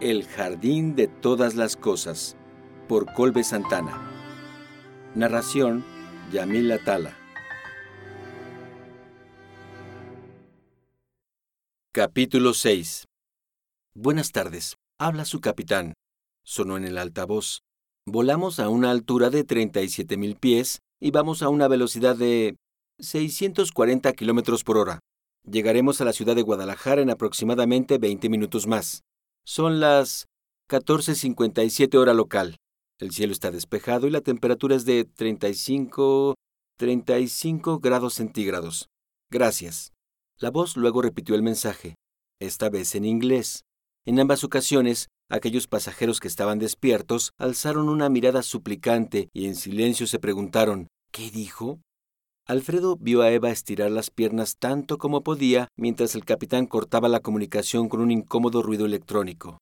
El Jardín de Todas las Cosas, por Colbe Santana. Narración, Yamil Atala. Capítulo 6 Buenas tardes. Habla su capitán. Sonó en el altavoz. Volamos a una altura de 37 mil pies y vamos a una velocidad de 640 kilómetros por hora. Llegaremos a la ciudad de Guadalajara en aproximadamente 20 minutos más. Son las 14.57 hora local. El cielo está despejado y la temperatura es de 35, 35 grados centígrados. Gracias. La voz luego repitió el mensaje, esta vez en inglés. En ambas ocasiones, aquellos pasajeros que estaban despiertos alzaron una mirada suplicante y en silencio se preguntaron, ¿qué dijo? Alfredo vio a Eva estirar las piernas tanto como podía mientras el capitán cortaba la comunicación con un incómodo ruido electrónico.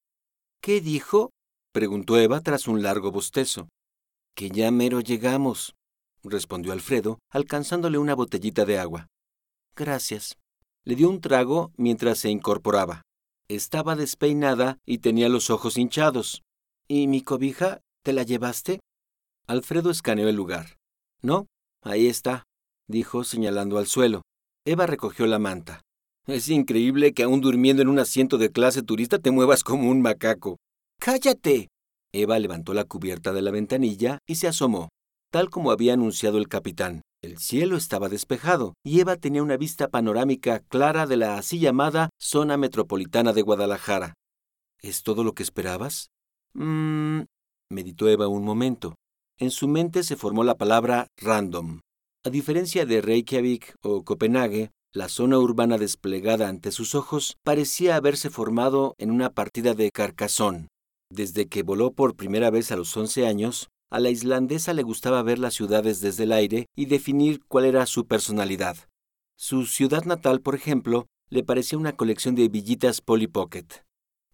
¿Qué dijo? preguntó Eva tras un largo bostezo. Que ya mero llegamos, respondió Alfredo, alcanzándole una botellita de agua. Gracias. Le dio un trago mientras se incorporaba. Estaba despeinada y tenía los ojos hinchados. ¿Y mi cobija? ¿Te la llevaste? Alfredo escaneó el lugar. No, ahí está dijo señalando al suelo. Eva recogió la manta. Es increíble que aún durmiendo en un asiento de clase turista te muevas como un macaco. ¡Cállate! Eva levantó la cubierta de la ventanilla y se asomó. Tal como había anunciado el capitán, el cielo estaba despejado y Eva tenía una vista panorámica clara de la así llamada zona metropolitana de Guadalajara. ¿Es todo lo que esperabas? Mmm. meditó Eva un momento. En su mente se formó la palabra random. A diferencia de Reykjavik o Copenhague, la zona urbana desplegada ante sus ojos parecía haberse formado en una partida de Carcassonne. Desde que voló por primera vez a los 11 años, a la islandesa le gustaba ver las ciudades desde el aire y definir cuál era su personalidad. Su ciudad natal, por ejemplo, le parecía una colección de villitas Polly Pocket.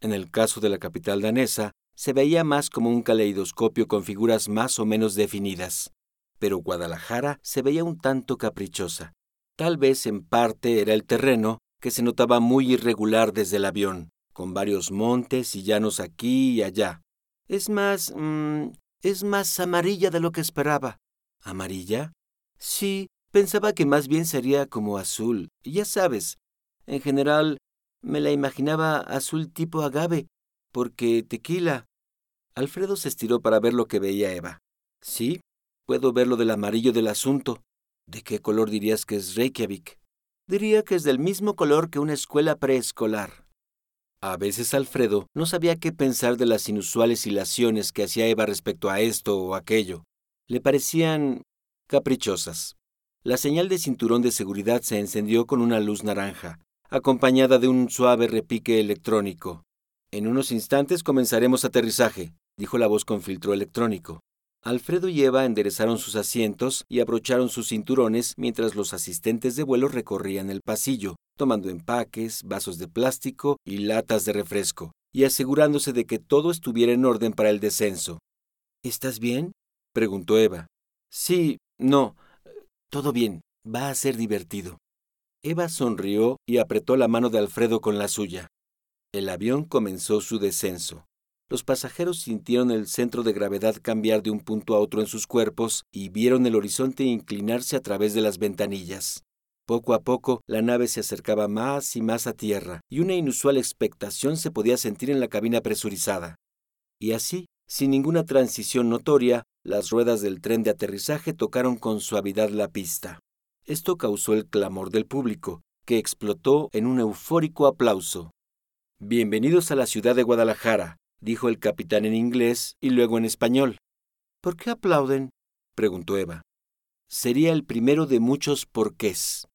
En el caso de la capital danesa, se veía más como un caleidoscopio con figuras más o menos definidas pero Guadalajara se veía un tanto caprichosa. Tal vez en parte era el terreno, que se notaba muy irregular desde el avión, con varios montes y llanos aquí y allá. Es más... Mm, es más amarilla de lo que esperaba. ¿Amarilla? Sí, pensaba que más bien sería como azul. Ya sabes, en general me la imaginaba azul tipo agave, porque tequila. Alfredo se estiró para ver lo que veía Eva. Sí, Puedo ver lo del amarillo del asunto. ¿De qué color dirías que es Reykjavik? Diría que es del mismo color que una escuela preescolar. A veces Alfredo no sabía qué pensar de las inusuales hilaciones que hacía Eva respecto a esto o aquello. Le parecían caprichosas. La señal de cinturón de seguridad se encendió con una luz naranja, acompañada de un suave repique electrónico. En unos instantes comenzaremos aterrizaje, dijo la voz con filtro electrónico. Alfredo y Eva enderezaron sus asientos y abrocharon sus cinturones mientras los asistentes de vuelo recorrían el pasillo, tomando empaques, vasos de plástico y latas de refresco, y asegurándose de que todo estuviera en orden para el descenso. ¿Estás bien? preguntó Eva. Sí, no. Todo bien. Va a ser divertido. Eva sonrió y apretó la mano de Alfredo con la suya. El avión comenzó su descenso. Los pasajeros sintieron el centro de gravedad cambiar de un punto a otro en sus cuerpos y vieron el horizonte inclinarse a través de las ventanillas. Poco a poco, la nave se acercaba más y más a tierra, y una inusual expectación se podía sentir en la cabina presurizada. Y así, sin ninguna transición notoria, las ruedas del tren de aterrizaje tocaron con suavidad la pista. Esto causó el clamor del público, que explotó en un eufórico aplauso. Bienvenidos a la ciudad de Guadalajara, dijo el capitán en inglés y luego en español. ¿Por qué aplauden? preguntó Eva. Sería el primero de muchos porqués.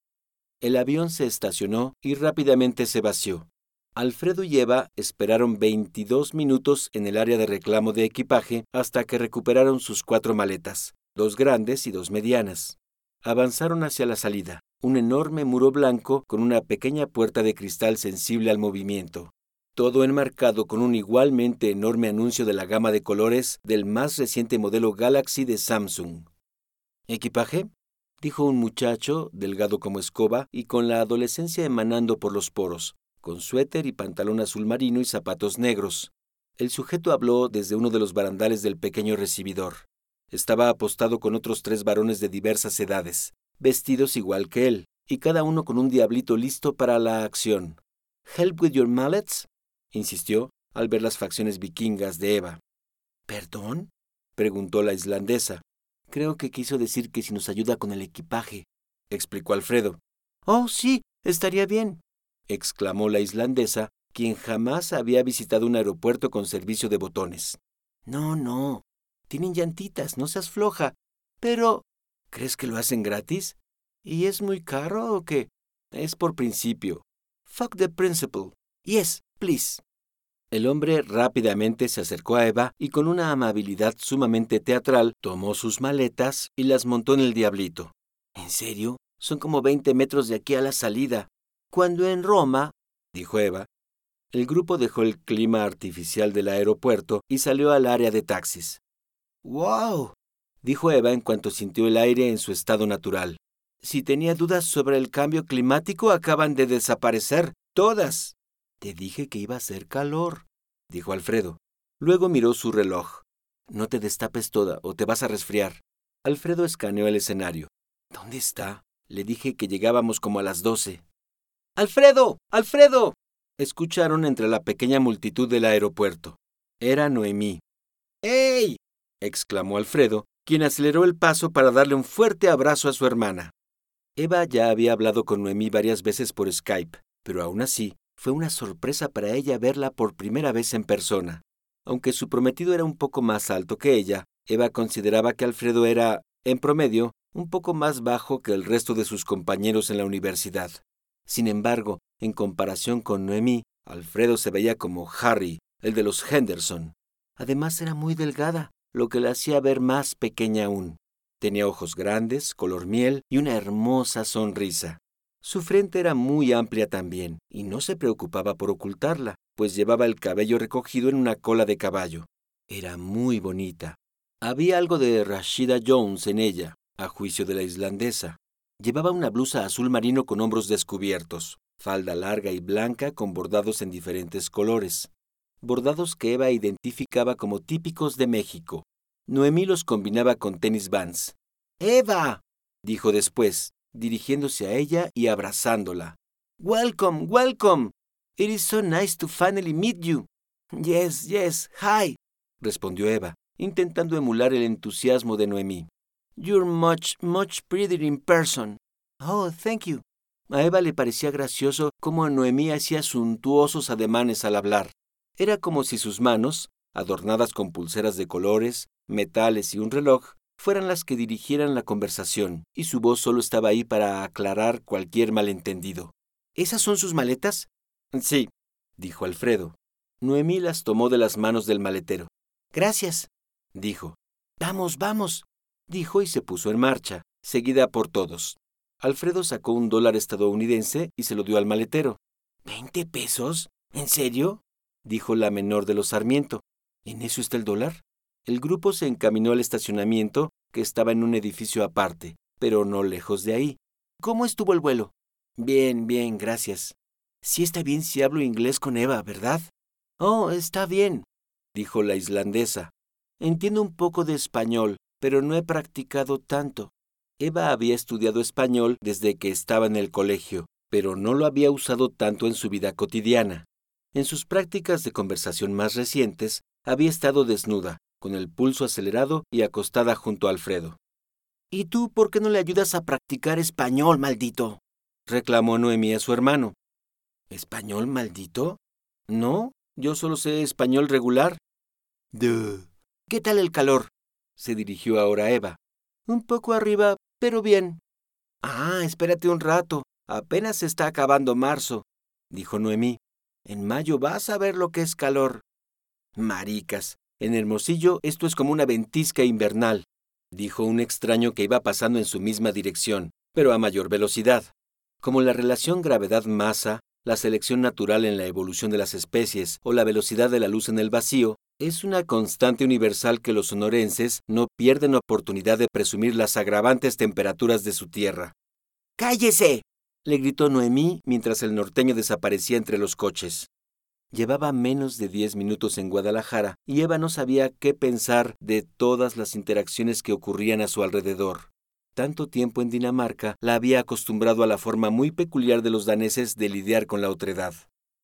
El avión se estacionó y rápidamente se vació. Alfredo y Eva esperaron 22 minutos en el área de reclamo de equipaje hasta que recuperaron sus cuatro maletas, dos grandes y dos medianas. Avanzaron hacia la salida, un enorme muro blanco con una pequeña puerta de cristal sensible al movimiento todo enmarcado con un igualmente enorme anuncio de la gama de colores del más reciente modelo Galaxy de Samsung. ¿Equipaje? dijo un muchacho, delgado como escoba y con la adolescencia emanando por los poros, con suéter y pantalón azul marino y zapatos negros. El sujeto habló desde uno de los barandales del pequeño recibidor. Estaba apostado con otros tres varones de diversas edades, vestidos igual que él, y cada uno con un diablito listo para la acción. ¿Help with your mallets? Insistió al ver las facciones vikingas de Eva. ¿Perdón? preguntó la islandesa. Creo que quiso decir que si nos ayuda con el equipaje, explicó Alfredo. Oh, sí, estaría bien, exclamó la islandesa, quien jamás había visitado un aeropuerto con servicio de botones. No, no. Tienen llantitas, no seas floja. Pero. ¿Crees que lo hacen gratis? ¿Y es muy caro o qué? Es por principio. Fuck the principle. Yes, El hombre rápidamente se acercó a Eva y con una amabilidad sumamente teatral tomó sus maletas y las montó en el diablito. ¿En serio? Son como veinte metros de aquí a la salida. Cuando en Roma, dijo Eva, el grupo dejó el clima artificial del aeropuerto y salió al área de taxis. ¡Wow! dijo Eva en cuanto sintió el aire en su estado natural. Si tenía dudas sobre el cambio climático, acaban de desaparecer. Todas. Te dije que iba a hacer calor, dijo Alfredo. Luego miró su reloj. No te destapes toda o te vas a resfriar. Alfredo escaneó el escenario. ¿Dónde está? Le dije que llegábamos como a las doce. ¡Alfredo! ¡Alfredo! escucharon entre la pequeña multitud del aeropuerto. Era Noemí. ¡Ey! exclamó Alfredo, quien aceleró el paso para darle un fuerte abrazo a su hermana. Eva ya había hablado con Noemí varias veces por Skype, pero aún así fue una sorpresa para ella verla por primera vez en persona. Aunque su prometido era un poco más alto que ella, Eva consideraba que Alfredo era, en promedio, un poco más bajo que el resto de sus compañeros en la universidad. Sin embargo, en comparación con Noemí, Alfredo se veía como Harry, el de los Henderson. Además era muy delgada, lo que la hacía ver más pequeña aún. Tenía ojos grandes, color miel y una hermosa sonrisa. Su frente era muy amplia también, y no se preocupaba por ocultarla, pues llevaba el cabello recogido en una cola de caballo. Era muy bonita. Había algo de Rashida Jones en ella, a juicio de la islandesa. Llevaba una blusa azul marino con hombros descubiertos, falda larga y blanca con bordados en diferentes colores, bordados que Eva identificaba como típicos de México. Noemí los combinaba con tenis vans. ¡Eva! dijo después, dirigiéndose a ella y abrazándola. Welcome, welcome. It is so nice to finally meet you. Yes, yes, hi, respondió Eva, intentando emular el entusiasmo de Noemí. You're much, much prettier in person. Oh, thank you. A Eva le parecía gracioso cómo Noemí hacía suntuosos ademanes al hablar. Era como si sus manos, adornadas con pulseras de colores, metales y un reloj, fueran las que dirigieran la conversación, y su voz solo estaba ahí para aclarar cualquier malentendido. ¿Esas son sus maletas? Sí, dijo Alfredo. Noemí las tomó de las manos del maletero. Gracias, dijo. Vamos, vamos, dijo y se puso en marcha, seguida por todos. Alfredo sacó un dólar estadounidense y se lo dio al maletero. ¿Veinte pesos? ¿En serio? dijo la menor de los Sarmiento. ¿En eso está el dólar? El grupo se encaminó al estacionamiento, que estaba en un edificio aparte, pero no lejos de ahí. ¿Cómo estuvo el vuelo? Bien, bien, gracias. Sí está bien si hablo inglés con Eva, ¿verdad? Oh, está bien, dijo la islandesa. Entiendo un poco de español, pero no he practicado tanto. Eva había estudiado español desde que estaba en el colegio, pero no lo había usado tanto en su vida cotidiana. En sus prácticas de conversación más recientes, había estado desnuda, con el pulso acelerado y acostada junto a Alfredo. ¿Y tú por qué no le ayudas a practicar español, maldito? reclamó Noemí a su hermano. ¿Español maldito? No, yo solo sé español regular. Duh. ¿Qué tal el calor? se dirigió ahora Eva. Un poco arriba, pero bien. Ah, espérate un rato. Apenas se está acabando marzo, dijo Noemí. En mayo vas a ver lo que es calor. Maricas, en Hermosillo esto es como una ventisca invernal, dijo un extraño que iba pasando en su misma dirección, pero a mayor velocidad. Como la relación gravedad-masa, la selección natural en la evolución de las especies o la velocidad de la luz en el vacío, es una constante universal que los sonorenses no pierden oportunidad de presumir las agravantes temperaturas de su tierra. ¡Cállese! le gritó Noemí mientras el norteño desaparecía entre los coches. Llevaba menos de diez minutos en Guadalajara y Eva no sabía qué pensar de todas las interacciones que ocurrían a su alrededor. Tanto tiempo en Dinamarca la había acostumbrado a la forma muy peculiar de los daneses de lidiar con la otredad.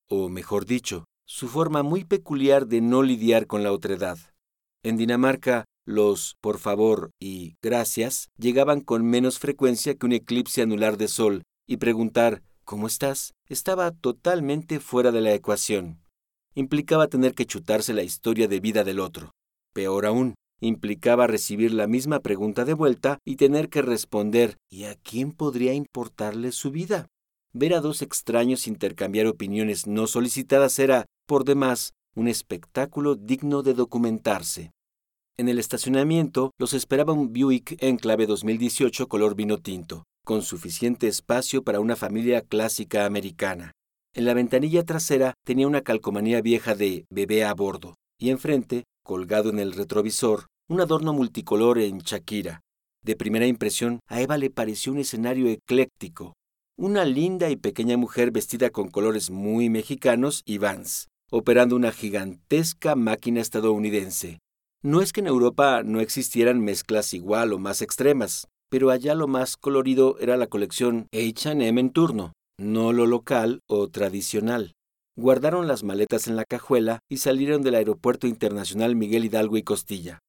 O mejor dicho, su forma muy peculiar de no lidiar con la otredad. En Dinamarca, los por favor y gracias llegaban con menos frecuencia que un eclipse anular de sol, y preguntar ¿Cómo estás? estaba totalmente fuera de la ecuación. Implicaba tener que chutarse la historia de vida del otro. Peor aún, implicaba recibir la misma pregunta de vuelta y tener que responder ¿y a quién podría importarle su vida? Ver a dos extraños intercambiar opiniones no solicitadas era, por demás, un espectáculo digno de documentarse. En el estacionamiento los esperaba un Buick Enclave 2018 color vino tinto, con suficiente espacio para una familia clásica americana. En la ventanilla trasera tenía una calcomanía vieja de bebé a bordo, y enfrente, colgado en el retrovisor, un adorno multicolor en Shakira. De primera impresión, a Eva le pareció un escenario ecléctico. Una linda y pequeña mujer vestida con colores muy mexicanos y vans, operando una gigantesca máquina estadounidense, no es que en Europa no existieran mezclas igual o más extremas, pero allá lo más colorido era la colección HM en turno, no lo local o tradicional. Guardaron las maletas en la cajuela y salieron del Aeropuerto Internacional Miguel Hidalgo y Costilla.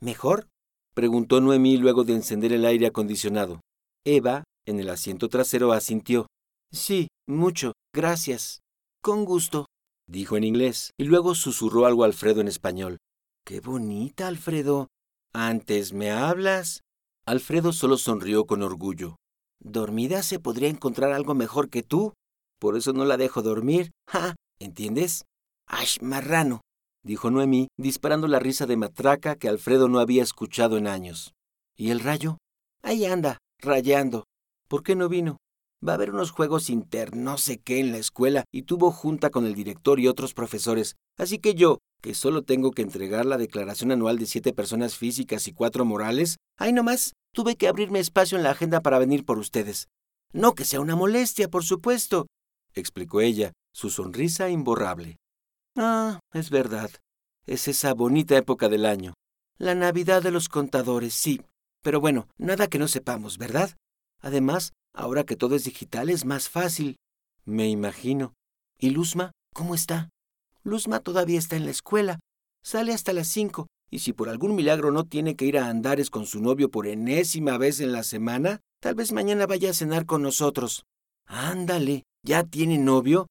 ¿Mejor? preguntó Noemí luego de encender el aire acondicionado. Eva, en el asiento trasero, asintió. Sí, mucho, gracias. Con gusto, dijo en inglés, y luego susurró algo a Alfredo en español. Qué bonita, Alfredo. Antes me hablas. Alfredo solo sonrió con orgullo. Dormida se podría encontrar algo mejor que tú. Por eso no la dejo dormir. ¡Ja! ¿Entiendes? ¡Ash, marrano! dijo Noemí, disparando la risa de matraca que Alfredo no había escuchado en años. ¿Y el rayo? Ahí anda, rayando. ¿Por qué no vino? Va a haber unos juegos inter no sé qué en la escuela y tuvo junta con el director y otros profesores. Así que yo, que solo tengo que entregar la declaración anual de siete personas físicas y cuatro morales, ay nomás, tuve que abrirme espacio en la agenda para venir por ustedes. No que sea una molestia, por supuesto, explicó ella, su sonrisa imborrable. Ah, es verdad. Es esa bonita época del año. La Navidad de los contadores, sí. Pero bueno, nada que no sepamos, ¿verdad? Además, Ahora que todo es digital es más fácil. Me imagino. ¿Y Luzma? ¿Cómo está? Luzma todavía está en la escuela. Sale hasta las cinco. Y si por algún milagro no tiene que ir a Andares con su novio por enésima vez en la semana, tal vez mañana vaya a cenar con nosotros. Ándale, ¿ya tiene novio?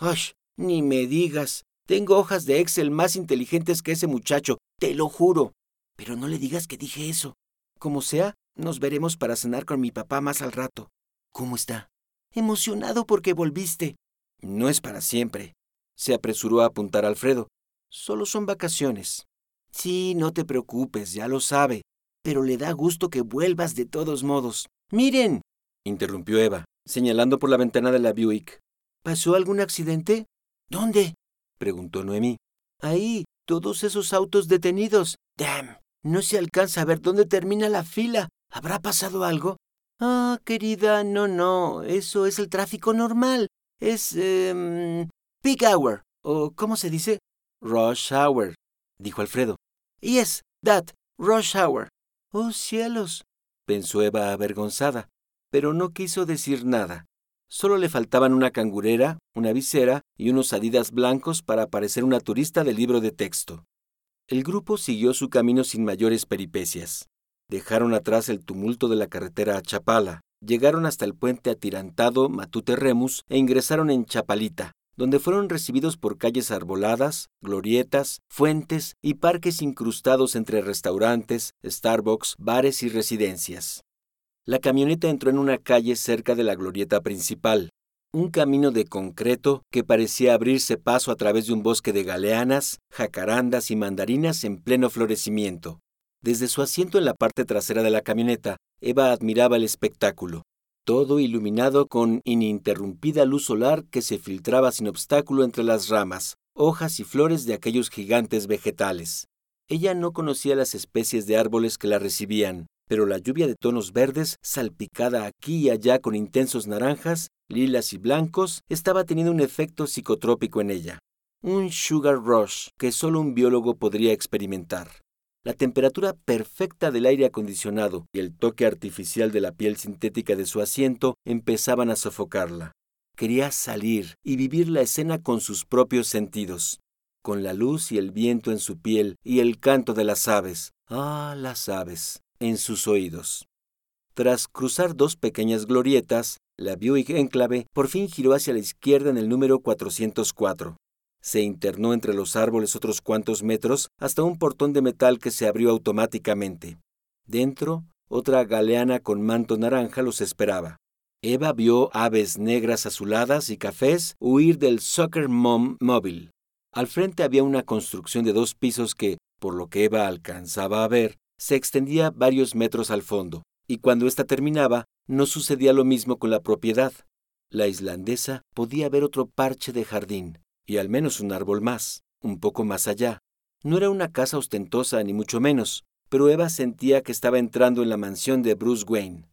¡Ush! Ni me digas. Tengo hojas de Excel más inteligentes que ese muchacho, te lo juro. Pero no le digas que dije eso. Como sea, nos veremos para cenar con mi papá más al rato. ¿Cómo está? Emocionado porque volviste. No es para siempre. Se apresuró a apuntar Alfredo. Solo son vacaciones. Sí, no te preocupes, ya lo sabe. Pero le da gusto que vuelvas de todos modos. Miren, interrumpió Eva, señalando por la ventana de la Buick. ¿Pasó algún accidente? ¿Dónde? preguntó Noemí. Ahí, todos esos autos detenidos. Damn. No se alcanza a ver dónde termina la fila. ¿Habrá pasado algo? Ah, querida, no, no. Eso es el tráfico normal. Es... Eh, peak hour. ¿O cómo se dice? Rush hour, dijo Alfredo. Yes, that. Rush hour. Oh, cielos, pensó Eva avergonzada, pero no quiso decir nada. Solo le faltaban una cangurera, una visera y unos adidas blancos para parecer una turista de libro de texto. El grupo siguió su camino sin mayores peripecias. Dejaron atrás el tumulto de la carretera a Chapala, llegaron hasta el puente atirantado Matute Remus e ingresaron en Chapalita, donde fueron recibidos por calles arboladas, glorietas, fuentes y parques incrustados entre restaurantes, Starbucks, bares y residencias. La camioneta entró en una calle cerca de la glorieta principal, un camino de concreto que parecía abrirse paso a través de un bosque de galeanas, jacarandas y mandarinas en pleno florecimiento. Desde su asiento en la parte trasera de la camioneta, Eva admiraba el espectáculo, todo iluminado con ininterrumpida luz solar que se filtraba sin obstáculo entre las ramas, hojas y flores de aquellos gigantes vegetales. Ella no conocía las especies de árboles que la recibían, pero la lluvia de tonos verdes, salpicada aquí y allá con intensos naranjas, lilas y blancos, estaba teniendo un efecto psicotrópico en ella. un sugar rush que solo un biólogo podría experimentar. La temperatura perfecta del aire acondicionado y el toque artificial de la piel sintética de su asiento empezaban a sofocarla. Quería salir y vivir la escena con sus propios sentidos, con la luz y el viento en su piel y el canto de las aves, ah, las aves, en sus oídos. Tras cruzar dos pequeñas glorietas, la Buick Enclave por fin giró hacia la izquierda en el número 404. Se internó entre los árboles otros cuantos metros hasta un portón de metal que se abrió automáticamente. Dentro, otra galeana con manto naranja los esperaba. Eva vio aves negras azuladas y cafés huir del Soccer Mom móvil. Al frente había una construcción de dos pisos que, por lo que Eva alcanzaba a ver, se extendía varios metros al fondo y cuando ésta terminaba, no sucedía lo mismo con la propiedad. La islandesa podía ver otro parche de jardín, y al menos un árbol más, un poco más allá. No era una casa ostentosa ni mucho menos, pero Eva sentía que estaba entrando en la mansión de Bruce Wayne.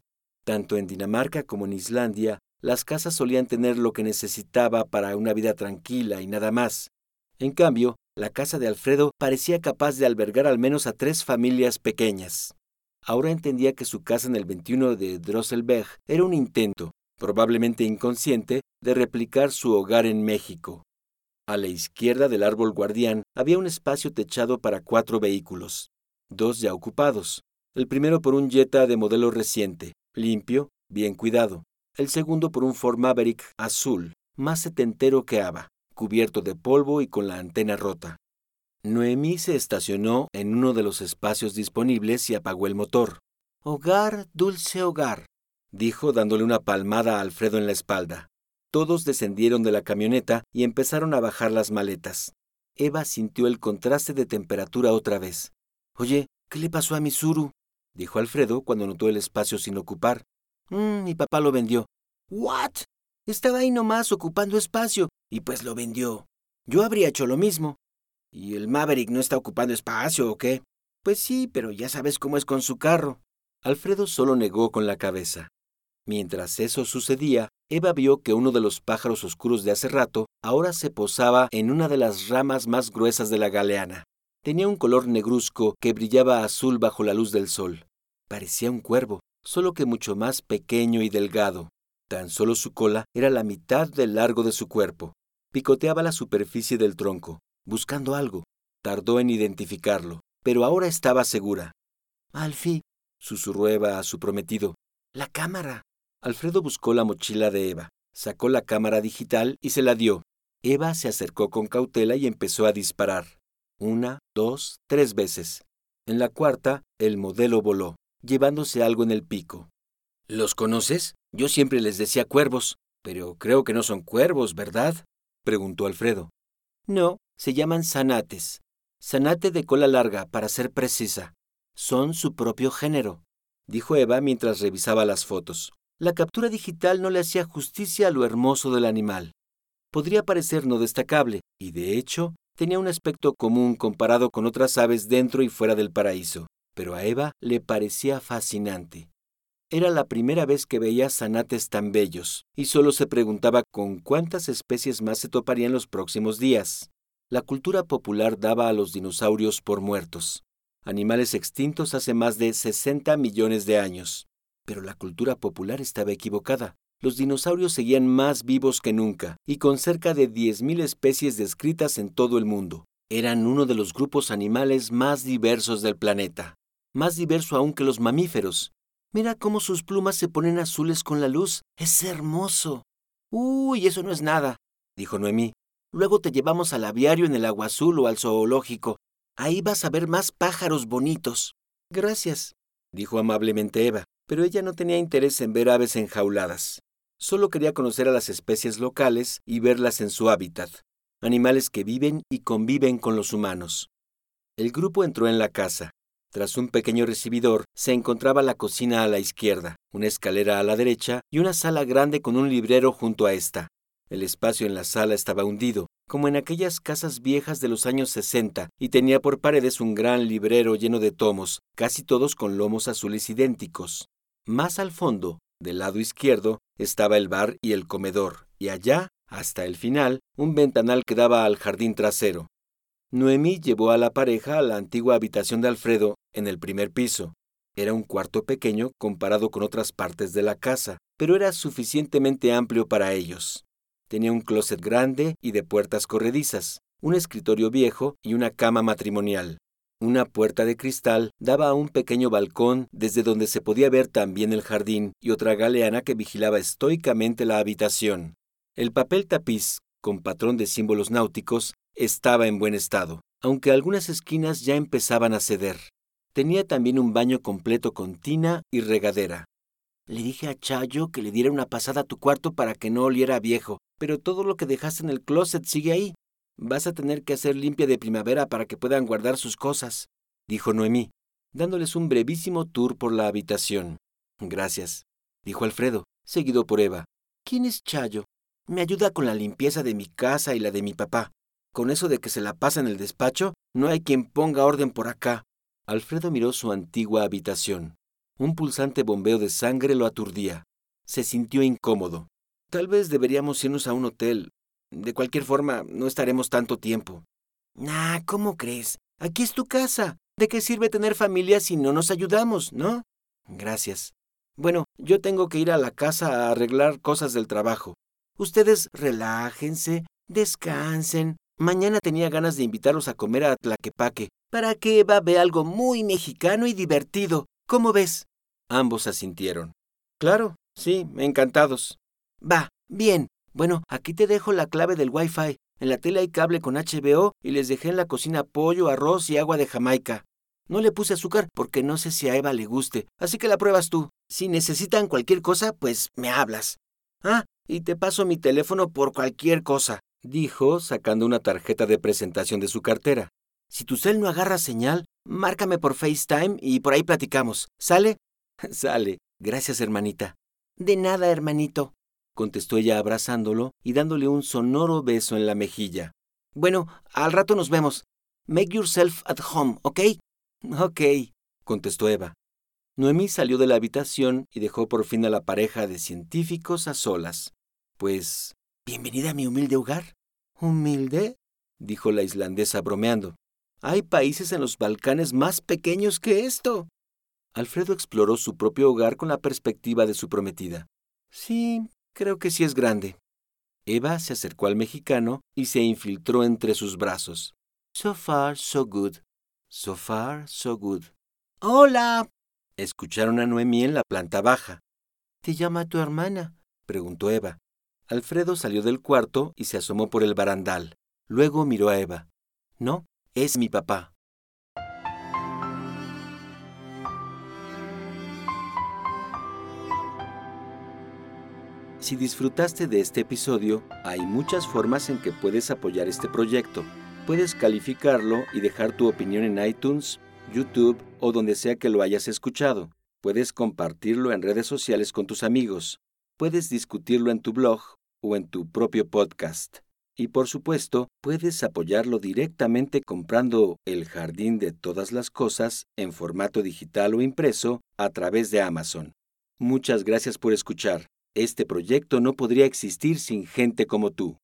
Tanto en Dinamarca como en Islandia, las casas solían tener lo que necesitaba para una vida tranquila y nada más. En cambio, la casa de Alfredo parecía capaz de albergar al menos a tres familias pequeñas. Ahora entendía que su casa en el 21 de Drosselberg era un intento, probablemente inconsciente, de replicar su hogar en México. A la izquierda del árbol guardián había un espacio techado para cuatro vehículos, dos ya ocupados. El primero por un Jetta de modelo reciente, limpio, bien cuidado. El segundo por un Ford Maverick azul, más setentero que Ava, cubierto de polvo y con la antena rota. Noemí se estacionó en uno de los espacios disponibles y apagó el motor. Hogar, dulce hogar, dijo dándole una palmada a Alfredo en la espalda. Todos descendieron de la camioneta y empezaron a bajar las maletas. Eva sintió el contraste de temperatura otra vez. Oye, ¿qué le pasó a mi Suru? dijo Alfredo cuando notó el espacio sin ocupar. Mm, mi papá lo vendió. ¿What? Estaba ahí nomás ocupando espacio y pues lo vendió. Yo habría hecho lo mismo. ¿Y el Maverick no está ocupando espacio o qué? Pues sí, pero ya sabes cómo es con su carro. Alfredo solo negó con la cabeza. Mientras eso sucedía, Eva vio que uno de los pájaros oscuros de hace rato ahora se posaba en una de las ramas más gruesas de la galeana. Tenía un color negruzco que brillaba azul bajo la luz del sol. Parecía un cuervo, solo que mucho más pequeño y delgado. Tan solo su cola era la mitad del largo de su cuerpo. Picoteaba la superficie del tronco, buscando algo. Tardó en identificarlo, pero ahora estaba segura. Alfie, susurró Eva a su prometido. La cámara. Alfredo buscó la mochila de Eva, sacó la cámara digital y se la dio. Eva se acercó con cautela y empezó a disparar. Una, dos, tres veces. En la cuarta, el modelo voló, llevándose algo en el pico. ¿Los conoces? Yo siempre les decía cuervos, pero creo que no son cuervos, ¿verdad? preguntó Alfredo. No, se llaman zanates. Zanate de cola larga, para ser precisa. Son su propio género, dijo Eva mientras revisaba las fotos. La captura digital no le hacía justicia a lo hermoso del animal. Podría parecer no destacable, y de hecho tenía un aspecto común comparado con otras aves dentro y fuera del paraíso, pero a Eva le parecía fascinante. Era la primera vez que veía zanates tan bellos, y solo se preguntaba con cuántas especies más se toparían los próximos días. La cultura popular daba a los dinosaurios por muertos, animales extintos hace más de 60 millones de años. Pero la cultura popular estaba equivocada. Los dinosaurios seguían más vivos que nunca, y con cerca de 10.000 especies descritas en todo el mundo. Eran uno de los grupos animales más diversos del planeta, más diverso aún que los mamíferos, Mira cómo sus plumas se ponen azules con la luz. Es hermoso. Uy, eso no es nada, dijo Noemí. Luego te llevamos al aviario en el agua azul o al zoológico. Ahí vas a ver más pájaros bonitos. Gracias, dijo amablemente Eva, pero ella no tenía interés en ver aves enjauladas. Solo quería conocer a las especies locales y verlas en su hábitat, animales que viven y conviven con los humanos. El grupo entró en la casa. Tras un pequeño recibidor se encontraba la cocina a la izquierda, una escalera a la derecha y una sala grande con un librero junto a esta. El espacio en la sala estaba hundido, como en aquellas casas viejas de los años 60, y tenía por paredes un gran librero lleno de tomos, casi todos con lomos azules idénticos. Más al fondo, del lado izquierdo, estaba el bar y el comedor, y allá, hasta el final, un ventanal que daba al jardín trasero. Noemí llevó a la pareja a la antigua habitación de Alfredo en el primer piso. Era un cuarto pequeño comparado con otras partes de la casa, pero era suficientemente amplio para ellos. Tenía un closet grande y de puertas corredizas, un escritorio viejo y una cama matrimonial. Una puerta de cristal daba a un pequeño balcón desde donde se podía ver también el jardín y otra galeana que vigilaba estoicamente la habitación. El papel tapiz, con patrón de símbolos náuticos, estaba en buen estado, aunque algunas esquinas ya empezaban a ceder. Tenía también un baño completo con tina y regadera. Le dije a Chayo que le diera una pasada a tu cuarto para que no oliera viejo, pero todo lo que dejaste en el closet sigue ahí. Vas a tener que hacer limpia de primavera para que puedan guardar sus cosas, dijo Noemí, dándoles un brevísimo tour por la habitación. Gracias, dijo Alfredo, seguido por Eva. ¿Quién es Chayo? Me ayuda con la limpieza de mi casa y la de mi papá. Con eso de que se la pasa en el despacho, no hay quien ponga orden por acá. Alfredo miró su antigua habitación. Un pulsante bombeo de sangre lo aturdía. Se sintió incómodo. Tal vez deberíamos irnos a un hotel. De cualquier forma, no estaremos tanto tiempo. Nah, ¿cómo crees? Aquí es tu casa. ¿De qué sirve tener familia si no nos ayudamos, no? Gracias. Bueno, yo tengo que ir a la casa a arreglar cosas del trabajo. Ustedes relájense, descansen. Mañana tenía ganas de invitarlos a comer a Tlaquepaque, para que Eva vea algo muy mexicano y divertido. ¿Cómo ves? Ambos asintieron. Claro, sí, encantados. Va, bien. Bueno, aquí te dejo la clave del Wi-Fi. En la tele hay cable con HBO y les dejé en la cocina pollo, arroz y agua de Jamaica. No le puse azúcar porque no sé si a Eva le guste, así que la pruebas tú. Si necesitan cualquier cosa, pues me hablas. Ah, y te paso mi teléfono por cualquier cosa, dijo, sacando una tarjeta de presentación de su cartera. Si tu cel no agarra señal, márcame por FaceTime y por ahí platicamos. ¿Sale? Sale. Gracias, hermanita. De nada, hermanito, contestó ella abrazándolo y dándole un sonoro beso en la mejilla. Bueno, al rato nos vemos. Make yourself at home, ¿ok? Ok, contestó Eva. Noemí salió de la habitación y dejó por fin a la pareja de científicos a solas. Pues, bienvenida a mi humilde hogar. ¿Humilde? dijo la islandesa bromeando. Hay países en los Balcanes más pequeños que esto. Alfredo exploró su propio hogar con la perspectiva de su prometida. Sí, creo que sí es grande. Eva se acercó al mexicano y se infiltró entre sus brazos. So far, so good. So far, so good. Hola. Escucharon a Noemí en la planta baja. ¿Te llama tu hermana? preguntó Eva. Alfredo salió del cuarto y se asomó por el barandal. Luego miró a Eva. No, es mi papá. Si disfrutaste de este episodio, hay muchas formas en que puedes apoyar este proyecto. Puedes calificarlo y dejar tu opinión en iTunes, YouTube o donde sea que lo hayas escuchado. Puedes compartirlo en redes sociales con tus amigos. Puedes discutirlo en tu blog o en tu propio podcast. Y por supuesto, puedes apoyarlo directamente comprando El Jardín de Todas las Cosas en formato digital o impreso a través de Amazon. Muchas gracias por escuchar. Este proyecto no podría existir sin gente como tú.